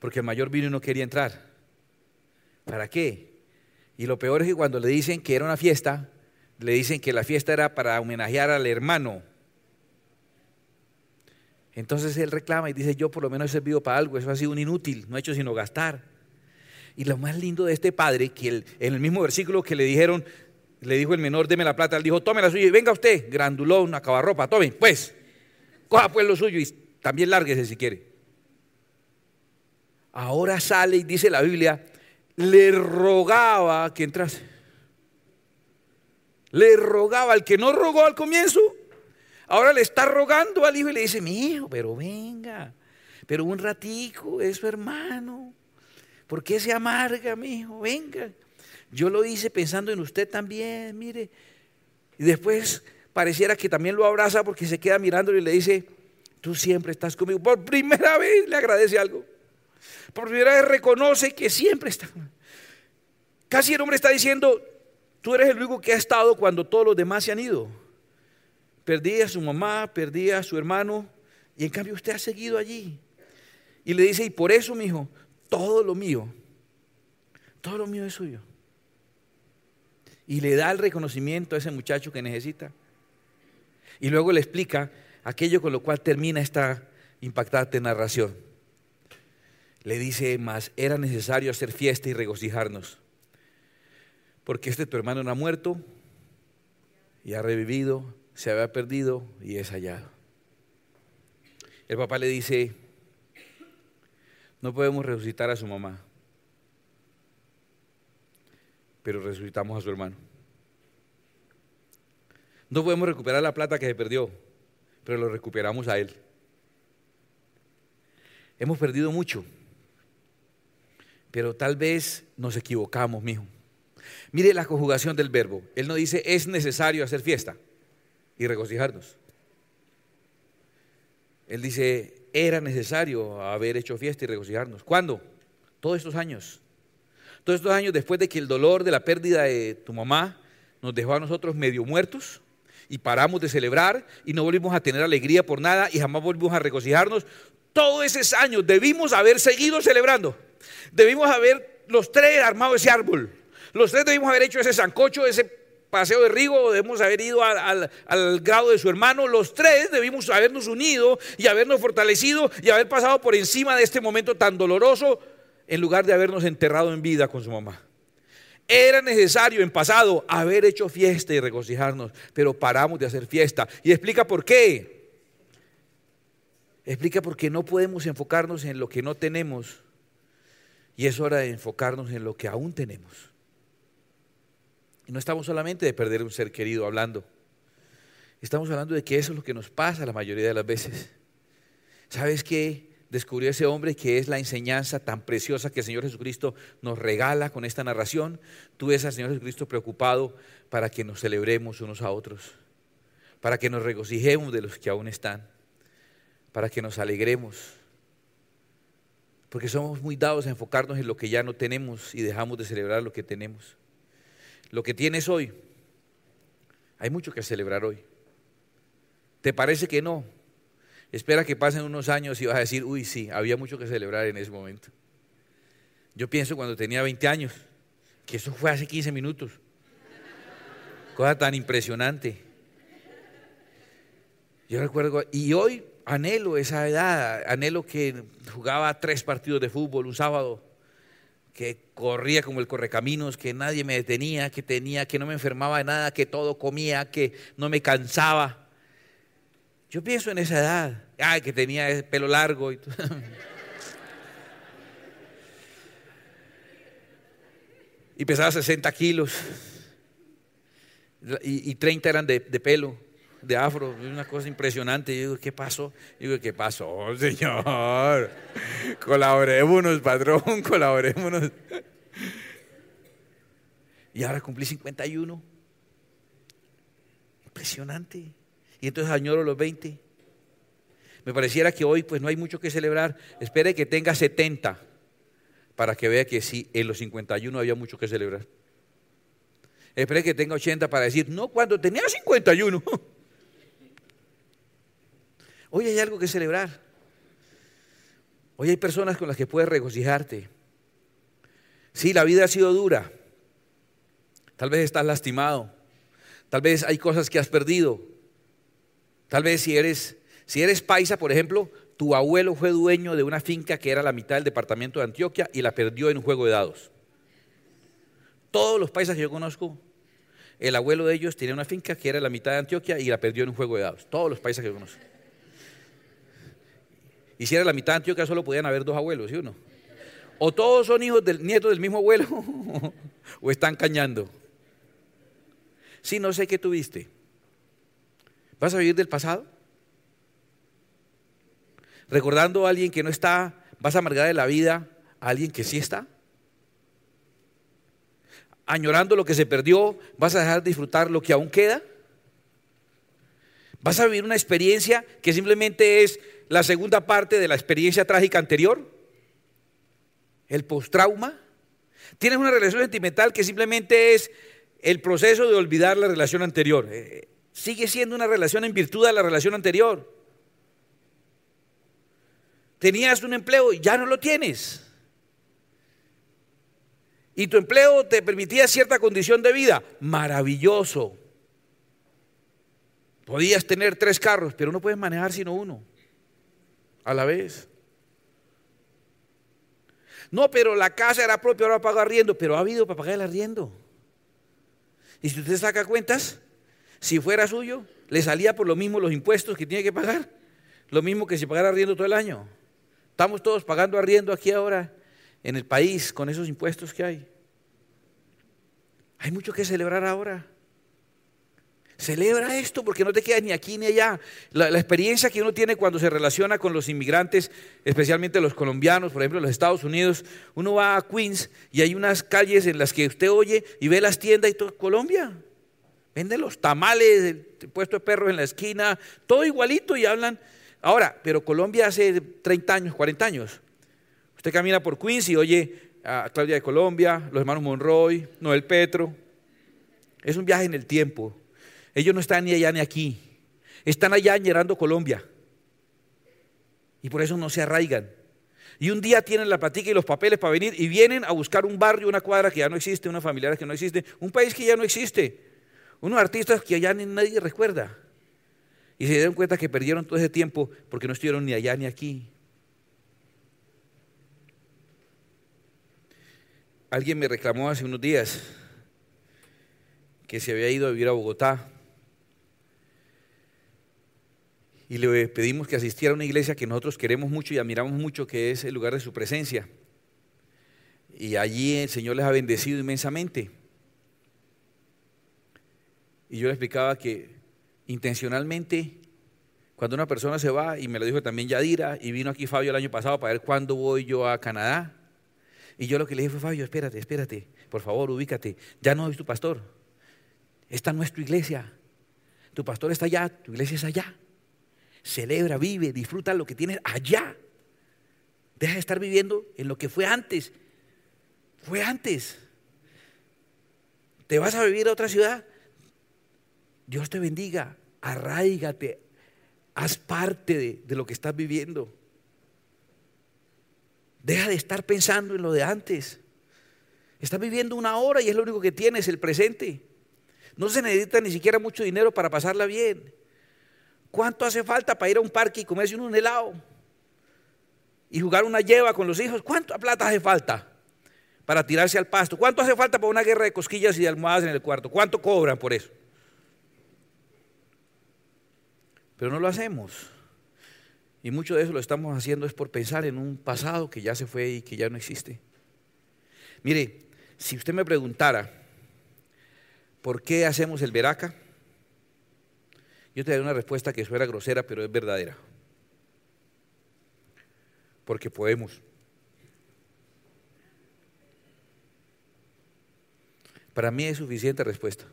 Speaker 1: porque el mayor vino y no quería entrar. ¿Para qué? Y lo peor es que cuando le dicen que era una fiesta, le dicen que la fiesta era para homenajear al hermano entonces él reclama y dice, yo por lo menos he servido para algo, eso ha sido un inútil, no he hecho sino gastar. Y lo más lindo de este padre, que en el mismo versículo que le dijeron, le dijo el menor, deme la plata, él dijo, tome la suya y venga usted, grandulón, acabarropa, tome, pues, coja pues lo suyo y también lárguese si quiere. Ahora sale y dice la Biblia, le rogaba que entrase. Le rogaba, al que no rogó al comienzo, Ahora le está rogando al hijo y le dice, mi hijo, pero venga, pero un ratico, es su hermano. ¿Por qué se amarga, mi hijo? Venga. Yo lo hice pensando en usted también, mire. Y después pareciera que también lo abraza porque se queda mirándolo y le dice, tú siempre estás conmigo. Por primera vez le agradece algo. Por primera vez reconoce que siempre está. Casi el hombre está diciendo, tú eres el único que ha estado cuando todos los demás se han ido. Perdí a su mamá, perdí a su hermano, y en cambio usted ha seguido allí. Y le dice, y por eso, mi hijo, todo lo mío, todo lo mío es suyo. Y le da el reconocimiento a ese muchacho que necesita. Y luego le explica aquello con lo cual termina esta impactante narración. Le dice, más era necesario hacer fiesta y regocijarnos, porque este tu hermano no ha muerto y ha revivido se había perdido y es hallado. El papá le dice, no podemos resucitar a su mamá, pero resucitamos a su hermano. No podemos recuperar la plata que se perdió, pero lo recuperamos a él. Hemos perdido mucho, pero tal vez nos equivocamos, mijo. Mire la conjugación del verbo. Él no dice es necesario hacer fiesta y regocijarnos. Él dice, era necesario haber hecho fiesta y regocijarnos. ¿Cuándo? Todos estos años. Todos estos años después de que el dolor de la pérdida de tu mamá nos dejó a nosotros medio muertos y paramos de celebrar y no volvimos a tener alegría por nada y jamás volvimos a regocijarnos. Todos esos años debimos haber seguido celebrando. Debimos haber los tres armado ese árbol. Los tres debimos haber hecho ese sancocho, ese paseo de Rigo, debemos haber ido al, grado de su hermano, los tres debimos habernos unido y habernos fortalecido y haber pasado por encima de este momento tan doloroso en lugar de habernos enterrado en vida con su mamá. Era necesario en pasado haber hecho fiesta y regocijarnos, pero paramos de hacer fiesta. Y explica por qué. Explica por qué no podemos enfocarnos en lo que no tenemos y es hora de enfocarnos en lo que aún tenemos. Y no estamos solamente de perder un ser querido hablando. Estamos hablando de que eso es lo que nos pasa la mayoría de las veces. ¿Sabes qué? Descubrió ese hombre que es la enseñanza tan preciosa que el Señor Jesucristo nos regala con esta narración. Tú ves al Señor Jesucristo preocupado para que nos celebremos unos a otros, para que nos regocijemos de los que aún están, para que nos alegremos, porque somos muy dados a enfocarnos en lo que ya no tenemos y dejamos de celebrar lo que tenemos lo que tienes hoy, hay mucho que celebrar hoy. ¿Te parece que no? Espera que pasen unos años y vas a decir, uy, sí, había mucho que celebrar en ese momento. Yo pienso cuando tenía 20 años, que eso fue hace 15 minutos. Cosa tan impresionante. Yo recuerdo, y hoy anhelo esa edad, anhelo que jugaba tres partidos de fútbol un sábado, que corría como el correcaminos, que nadie me detenía, que tenía, que no me enfermaba de nada, que todo comía, que no me cansaba. Yo pienso en esa edad, ay, que tenía el pelo largo y y pesaba 60 kilos. Y, 30 eran de, pelo, de afro, una cosa impresionante. Yo digo, ¿qué pasó? Yo digo, ¿qué pasó, señor? Colaborémonos, patrón, colaborémonos. Y ahora cumplí 51. Impresionante. Y entonces añoro los 20. Me pareciera que hoy pues no hay mucho que celebrar. Espere que tenga 70 para que vea que sí, en los 51 había mucho que celebrar. Espere que tenga 80 para decir, no, cuando tenía 51. Hoy hay algo que celebrar. Hoy hay personas con las que puedes regocijarte. Sí, la vida ha sido dura. Tal vez estás lastimado. Tal vez hay cosas que has perdido. Tal vez si eres, si eres paisa, por ejemplo, tu abuelo fue dueño de una finca que era la mitad del departamento de Antioquia y la perdió en un juego de dados. Todos los paisas que yo conozco, el abuelo de ellos tenía una finca que era la mitad de Antioquia y la perdió en un juego de dados. Todos los paisas que yo conozco. Y si era la mitad de Antioquia, solo podían haber dos abuelos, ¿sí o no? O todos son hijos del nieto del mismo abuelo, o están cañando. Si no sé qué tuviste. ¿Vas a vivir del pasado? Recordando a alguien que no está, vas a amargar de la vida a alguien que sí está. Añorando lo que se perdió, vas a dejar de disfrutar lo que aún queda. Vas a vivir una experiencia que simplemente es la segunda parte de la experiencia trágica anterior el post-trauma. Tienes una relación sentimental que simplemente es el proceso de olvidar la relación anterior. Eh, sigue siendo una relación en virtud de la relación anterior. Tenías un empleo ya no lo tienes. Y tu empleo te permitía cierta condición de vida. Maravilloso. Podías tener tres carros, pero no puedes manejar sino uno a la vez. No, pero la casa era propia, ahora pago arriendo, pero ha habido para pagar el arriendo. Y si usted saca cuentas, si fuera suyo, le salía por lo mismo los impuestos que tiene que pagar, lo mismo que si pagara arriendo todo el año. Estamos todos pagando arriendo aquí ahora en el país con esos impuestos que hay. Hay mucho que celebrar ahora. Celebra esto porque no te quedas ni aquí ni allá. La, experiencia que uno tiene cuando se relaciona con los inmigrantes, especialmente los colombianos, por ejemplo, los Estados Unidos, uno va a Queens y hay unas calles en las que usted oye y ve las tiendas y todo Colombia. Venden los tamales, el puesto de perros en la esquina, todo igualito y hablan. Ahora, pero Colombia hace 30 años, 40 años. Usted camina por Queens y oye a Claudia de Colombia, los hermanos Monroy, Noel Petro. Es un viaje en el tiempo. Ellos no están ni allá ni aquí. Están allá añerando Colombia. Y por eso no se arraigan. Y un día tienen la platica y los papeles para venir y vienen a buscar un barrio, una cuadra que ya no existe, una familiar que no existe, un país que ya no existe, unos artistas que allá nadie recuerda. Y se dieron cuenta que perdieron todo ese tiempo porque no estuvieron ni allá ni aquí. Alguien me reclamó hace unos días que se había ido a vivir a Bogotá y le pedimos que asistiera a una iglesia que nosotros queremos mucho y admiramos mucho, que es el lugar de su presencia. Y allí el Señor les ha bendecido inmensamente. Y yo le explicaba que intencionalmente, cuando una persona se va, y me lo dijo también Yadira, y vino aquí Fabio el año pasado para ver cuándo voy yo a Canadá, y yo lo que le dije fue, Fabio, espérate, espérate, por favor, ubícate, ya no es tu pastor, esta no es tu iglesia, tu pastor está allá, tu iglesia es allá celebra, vive, disfruta lo que tienes allá. Deja de estar viviendo en lo que fue antes. Fue antes. ¿Te vas a vivir a otra ciudad? Dios te bendiga. Arraígate. Haz parte de, de lo que estás viviendo. Deja de estar pensando en lo de antes. Estás viviendo una hora y es lo único que tienes, el presente. No se necesita ni siquiera mucho dinero para pasarla bien. ¿Cuánto hace falta para ir a un parque y comerse un helado? Y jugar una lleva con los hijos. ¿Cuánta plata hace falta? para tirarse al pasto. ¿Cuánto hace falta para una guerra de cosquillas y de almohadas en el cuarto? ¿Cuánto cobran por eso? Pero no lo hacemos. Y mucho de eso lo estamos haciendo es por pensar en un pasado que ya se fue y que ya no existe. Mire, si usted me preguntara, ¿por qué hacemos el veraca? Yo te daré una respuesta que suena grosera, pero es verdadera. Porque podemos. Para mí es suficiente respuesta.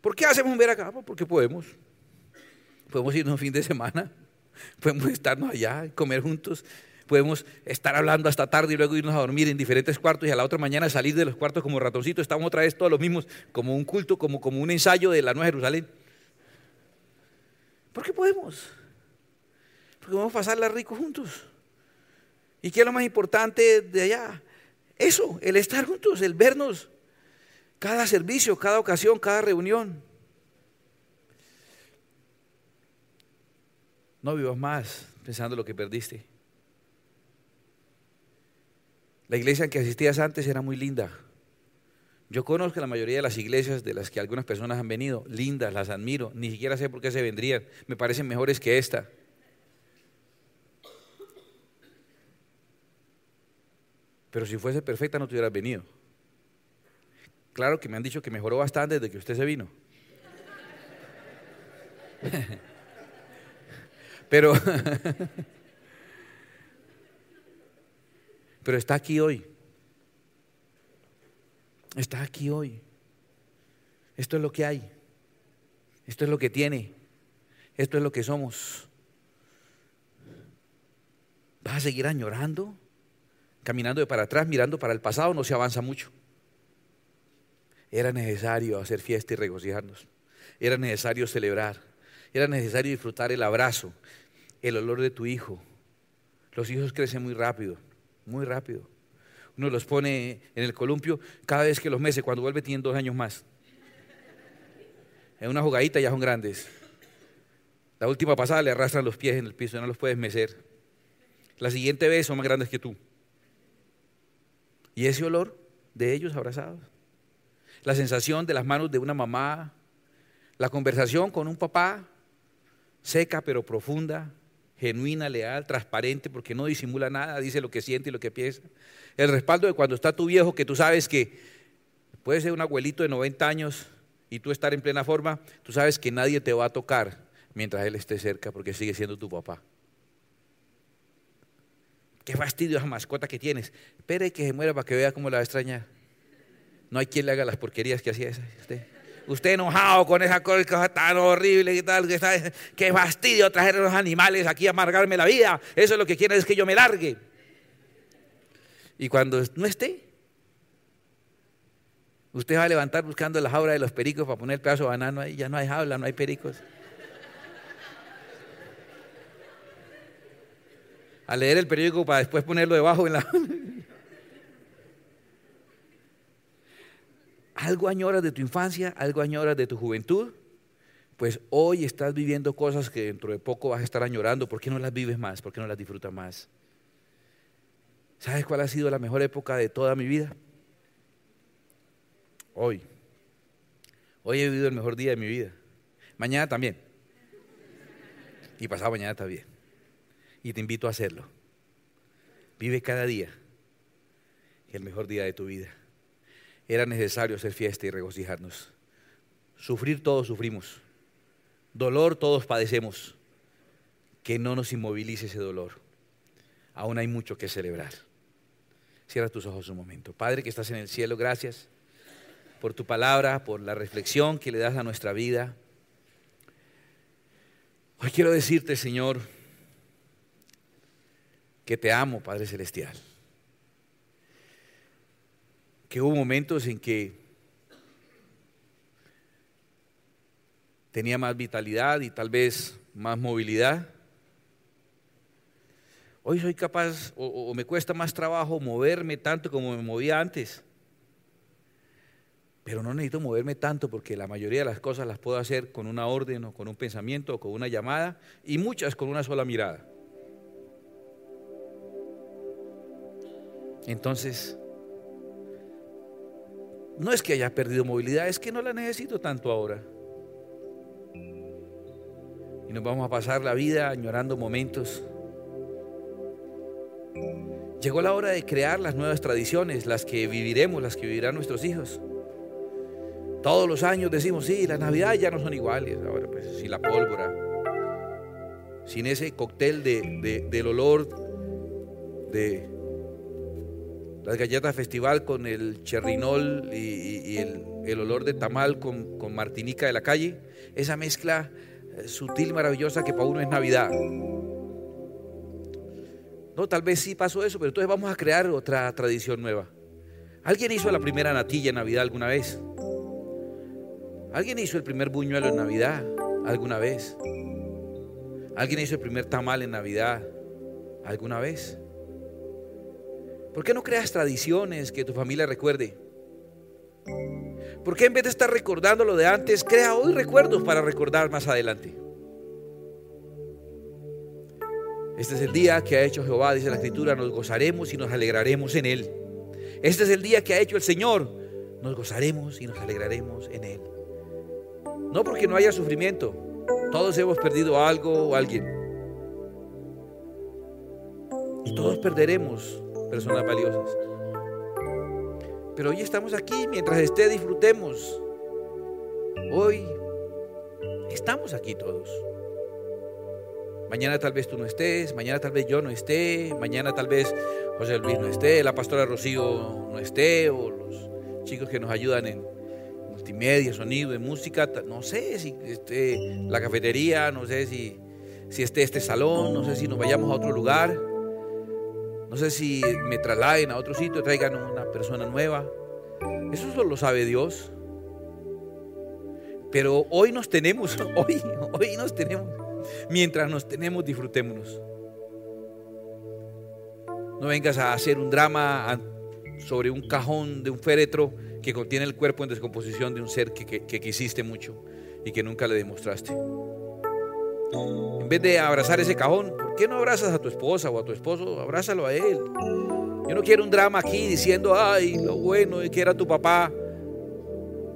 Speaker 1: ¿Por qué hacemos un veraca? Pues porque podemos. Podemos irnos un fin de semana, podemos estarnos allá, comer juntos, podemos estar hablando hasta tarde y luego irnos a dormir en diferentes cuartos y a la otra mañana salir de los cuartos como ratoncitos. Estamos otra vez todos los mismos, como un culto, como, como un ensayo de la Nueva Jerusalén. ¿Por qué podemos? Porque a pasarla rico juntos. ¿Y qué es lo más importante de allá? Eso, el estar juntos, el vernos. Cada servicio, cada ocasión, cada reunión. No vivas más pensando lo que perdiste. La iglesia en que asistías antes era muy linda. Yo conozco la mayoría de las iglesias de las que algunas personas han venido, lindas, las admiro, ni siquiera sé por qué se vendrían, me parecen mejores que esta. Pero si fuese perfecta no te hubieras venido. Claro que me han dicho que mejoró bastante desde que usted se vino. Pero, pero está aquí hoy. Está aquí hoy. Esto es lo que hay. Esto es lo que tiene. Esto es lo que somos. ¿Vas a seguir añorando? Caminando de para atrás, mirando para el pasado, no se avanza mucho. Era necesario hacer fiesta y regocijarnos. Era necesario celebrar. Era necesario disfrutar el abrazo, el olor de tu hijo. Los hijos crecen muy rápido, muy rápido. Uno los pone en el columpio cada vez que los meses, cuando vuelve tienen dos años más. En una jugadita ya son grandes. La última pasada le arrastran los pies en el piso, no los puedes mecer. La siguiente vez son más grandes que tú. Y ese olor de ellos abrazados. La sensación de las manos de una mamá. La conversación con un papá seca pero profunda, genuina, leal, transparente, porque no disimula nada, dice lo que siente y lo que piensa. El respaldo de cuando está tu viejo, que tú sabes que puede ser un abuelito de 90 años y tú estar en plena forma, tú sabes que nadie te va a tocar mientras él esté cerca, porque sigue siendo tu papá. Qué fastidio esa mascota que tienes. Espere que se muera para que vea cómo la va a extrañar. No hay quien le haga las porquerías que hacía esa. Usted enojado con esa cosa tan horrible y tal, que qué fastidio traer a los animales aquí a amargarme la vida, eso es lo que quiere es que yo me largue. Y cuando no esté, usted va a levantar buscando la jaula de los pericos para poner el pedazo de banano ahí, ya no hay jaula, no hay pericos. A leer el periódico para después ponerlo debajo en la... algo añoras de tu infancia, algo añoras de tu juventud, pues hoy estás viviendo cosas que dentro de poco vas a estar añorando. ¿Por qué no las vives más? ¿Por qué no las disfrutas más? ¿Sabes cuál ha sido la mejor época de toda mi vida? Hoy. Hoy he vivido el mejor día de mi vida. Mañana también. Y pasado mañana también. Y te invito a hacerlo. Vive cada día el mejor día de tu vida era necesario hacer fiesta y regocijarnos. Sufrir todos sufrimos. Dolor todos padecemos. Que no nos inmovilice ese dolor. Aún hay mucho que celebrar. Cierra tus ojos un momento. Padre que estás en el cielo, gracias por tu palabra, por la reflexión que le das a nuestra vida. Hoy quiero decirte, Señor, que te amo, Padre Celestial que hubo momentos en que tenía más vitalidad y tal vez más movilidad. Hoy soy capaz o, me cuesta más trabajo moverme tanto como me movía antes. Pero no necesito moverme tanto porque la mayoría de las cosas las puedo hacer con una orden o con un pensamiento o con una llamada y muchas con una sola mirada. Entonces, no es que haya perdido movilidad, es que no la necesito tanto ahora. Y nos vamos a pasar la vida añorando momentos. Llegó la hora de crear las nuevas tradiciones, las que viviremos, las que vivirán nuestros hijos. Todos los años decimos, sí, las navidades ya no son iguales. Ahora, pues, sin la pólvora, sin ese cóctel de, del olor de las galletas festival con el cherrinol y, el, olor de tamal con, con martinica de la calle, esa mezcla eh, sutil, maravillosa que para uno es Navidad. No, tal vez sí pasó eso, pero entonces vamos a crear otra tradición nueva. ¿Alguien hizo la primera natilla en Navidad alguna vez? ¿Alguien hizo el primer buñuelo en Navidad alguna vez? ¿Alguien hizo el primer tamal en Navidad alguna vez? ¿Por qué no creas tradiciones que tu familia recuerde? ¿Por qué en vez de estar recordando lo de antes, crea hoy recuerdos para recordar más adelante? Este es el día que ha hecho Jehová, dice la Escritura, nos gozaremos y nos alegraremos en él. Este es el día que ha hecho el Señor, nos gozaremos y nos alegraremos en él. No porque no haya sufrimiento, todos hemos perdido algo o alguien. Y todos perderemos personas valiosas. Pero hoy estamos aquí, mientras esté disfrutemos. Hoy estamos aquí todos. Mañana tal vez tú no estés, mañana tal vez yo no esté, mañana tal vez José Luis no esté, la pastora Rocío no esté, o los chicos que nos ayudan en multimedia, sonido, en música, no sé si esté la cafetería, no sé si, si esté este salón, no sé si nos vayamos a otro lugar. No sé si me trasladen a otro sitio, traigan una persona nueva. Eso solo lo sabe Dios. Pero hoy nos tenemos, hoy, hoy nos tenemos. Mientras nos tenemos, disfrutémonos. No vengas a hacer un drama sobre un cajón de un féretro que contiene el cuerpo en descomposición de un ser que, que quisiste mucho y que nunca le demostraste. En vez de abrazar ese cajón, ¿por qué no abrazas a tu esposa o a tu esposo? Abrázalo a él. Yo no quiero un drama aquí diciendo, ay, lo bueno de que era tu papá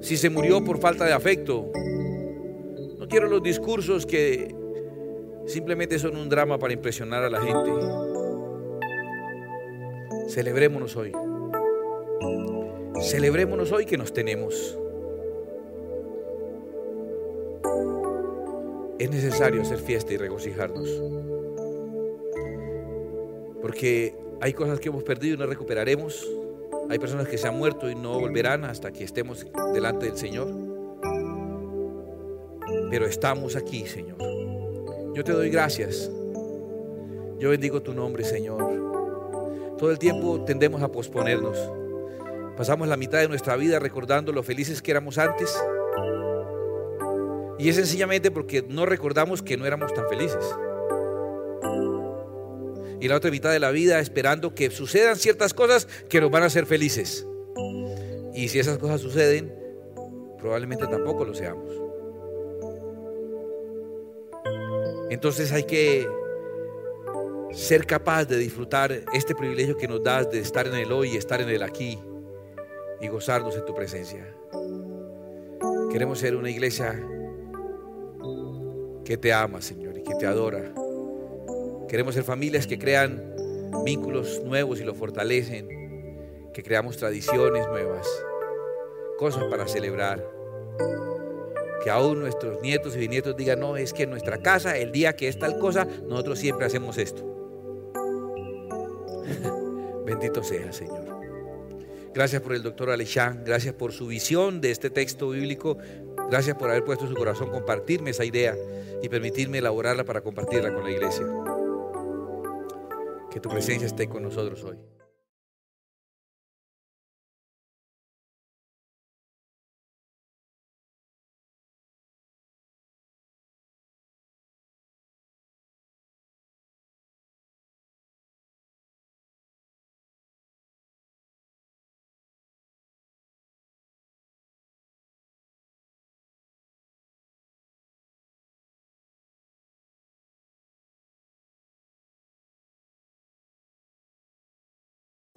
Speaker 1: si se murió por falta de afecto. No quiero los discursos que simplemente son un drama para impresionar a la gente. Celebrémonos hoy. Celebrémonos hoy que nos tenemos. es necesario hacer fiesta y regocijarnos. Porque hay cosas que hemos perdido y no recuperaremos. Hay personas que se han muerto y no volverán hasta que estemos delante del Señor. Pero estamos aquí, Señor. Yo te doy gracias. Yo bendigo tu nombre, Señor. Todo el tiempo tendemos a posponernos. Pasamos la mitad de nuestra vida recordando lo felices que éramos antes y es sencillamente porque no recordamos que no éramos tan felices. Y la otra mitad de la vida esperando que sucedan ciertas cosas que nos van a hacer felices. Y si esas cosas suceden, probablemente tampoco lo seamos. Entonces hay que ser capaz de disfrutar este privilegio que nos das de estar en el hoy, estar en el aquí y gozarnos en tu presencia. Queremos ser una iglesia que te ama, Señor, y que te adora. Queremos ser familias que crean vínculos nuevos y lo fortalecen, que creamos tradiciones nuevas, cosas para celebrar. Que aún nuestros nietos y bisnietos digan, no, es que en nuestra casa, el día que es tal cosa, nosotros siempre hacemos esto. Bendito sea, Señor. Gracias por el doctor Alechán, gracias por su visión de este texto bíblico, gracias por haber puesto su corazón compartirme esa idea y permitirme elaborarla para compartirla con la iglesia. Que tu presencia esté con nosotros hoy.